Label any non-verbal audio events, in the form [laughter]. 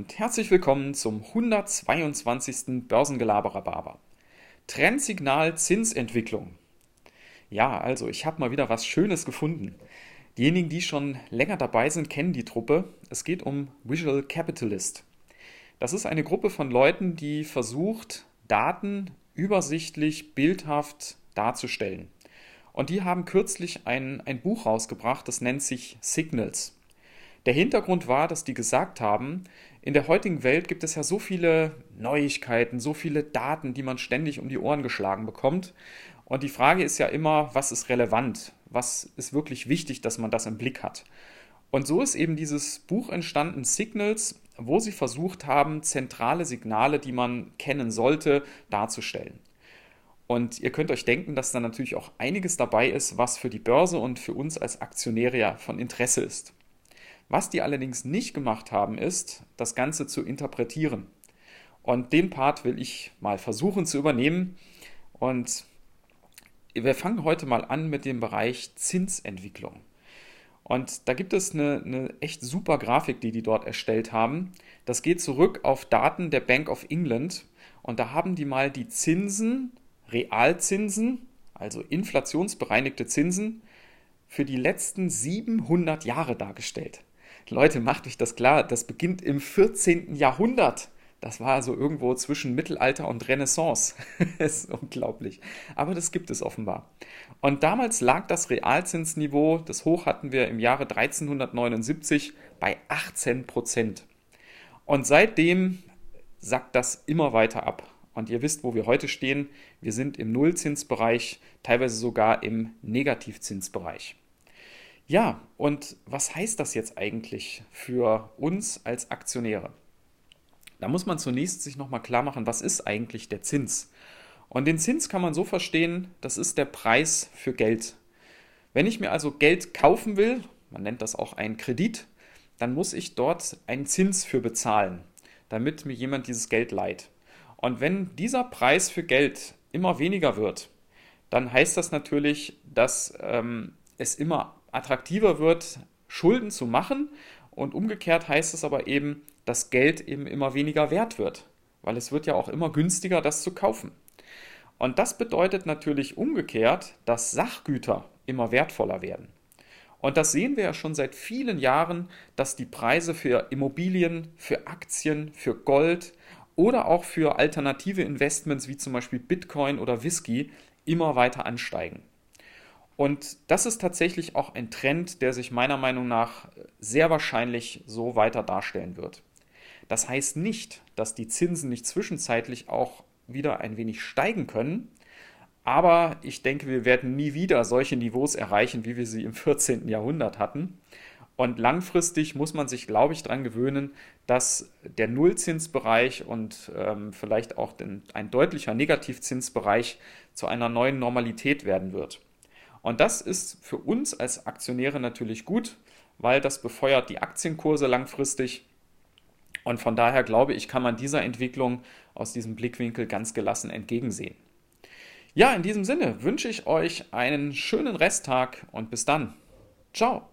und herzlich willkommen zum 122. Börsengelaberer Trendsignal Zinsentwicklung. Ja, also ich habe mal wieder was Schönes gefunden. Diejenigen, die schon länger dabei sind, kennen die Truppe. Es geht um Visual Capitalist. Das ist eine Gruppe von Leuten, die versucht, Daten übersichtlich, bildhaft darzustellen. Und die haben kürzlich ein, ein Buch rausgebracht, das nennt sich Signals. Der Hintergrund war, dass die gesagt haben, in der heutigen Welt gibt es ja so viele Neuigkeiten, so viele Daten, die man ständig um die Ohren geschlagen bekommt. Und die Frage ist ja immer, was ist relevant? Was ist wirklich wichtig, dass man das im Blick hat? Und so ist eben dieses Buch entstanden, Signals, wo sie versucht haben, zentrale Signale, die man kennen sollte, darzustellen. Und ihr könnt euch denken, dass da natürlich auch einiges dabei ist, was für die Börse und für uns als Aktionäre ja von Interesse ist. Was die allerdings nicht gemacht haben, ist, das Ganze zu interpretieren. Und den Part will ich mal versuchen zu übernehmen. Und wir fangen heute mal an mit dem Bereich Zinsentwicklung. Und da gibt es eine, eine, echt super Grafik, die die dort erstellt haben. Das geht zurück auf Daten der Bank of England. Und da haben die mal die Zinsen, Realzinsen, also inflationsbereinigte Zinsen, für die letzten 700 Jahre dargestellt. Leute, macht euch das klar, das beginnt im 14. Jahrhundert. Das war also irgendwo zwischen Mittelalter und Renaissance. [laughs] das ist unglaublich. Aber das gibt es offenbar. Und damals lag das Realzinsniveau, das Hoch hatten wir im Jahre 1379 bei 18 Prozent. Und seitdem sackt das immer weiter ab. Und ihr wisst, wo wir heute stehen. Wir sind im Nullzinsbereich, teilweise sogar im Negativzinsbereich. Ja, und was heißt das jetzt eigentlich für uns als Aktionäre? Da muss man zunächst sich nochmal klar machen, was ist eigentlich der Zins? Und den Zins kann man so verstehen, das ist der Preis für Geld. Wenn ich mir also Geld kaufen will, man nennt das auch einen Kredit, dann muss ich dort einen Zins für bezahlen, damit mir jemand dieses Geld leiht. Und wenn dieser Preis für Geld immer weniger wird, dann heißt das natürlich, dass ähm, es immer attraktiver wird, Schulden zu machen. Und umgekehrt heißt es aber eben, dass Geld eben immer weniger wert wird, weil es wird ja auch immer günstiger, das zu kaufen. Und das bedeutet natürlich umgekehrt, dass Sachgüter immer wertvoller werden. Und das sehen wir ja schon seit vielen Jahren, dass die Preise für Immobilien, für Aktien, für Gold oder auch für alternative Investments wie zum Beispiel Bitcoin oder Whisky immer weiter ansteigen. Und das ist tatsächlich auch ein Trend, der sich meiner Meinung nach sehr wahrscheinlich so weiter darstellen wird. Das heißt nicht, dass die Zinsen nicht zwischenzeitlich auch wieder ein wenig steigen können, aber ich denke, wir werden nie wieder solche Niveaus erreichen, wie wir sie im [laughs] 14. Jahrhundert hatten. Und langfristig muss man sich, glaube ich, daran gewöhnen, dass der Nullzinsbereich und ähm, vielleicht auch den, ein deutlicher Negativzinsbereich zu einer neuen Normalität werden wird. Und das ist für uns als Aktionäre natürlich gut, weil das befeuert die Aktienkurse langfristig. Und von daher glaube ich, kann man dieser Entwicklung aus diesem Blickwinkel ganz gelassen entgegensehen. Ja, in diesem Sinne wünsche ich euch einen schönen Resttag und bis dann. Ciao.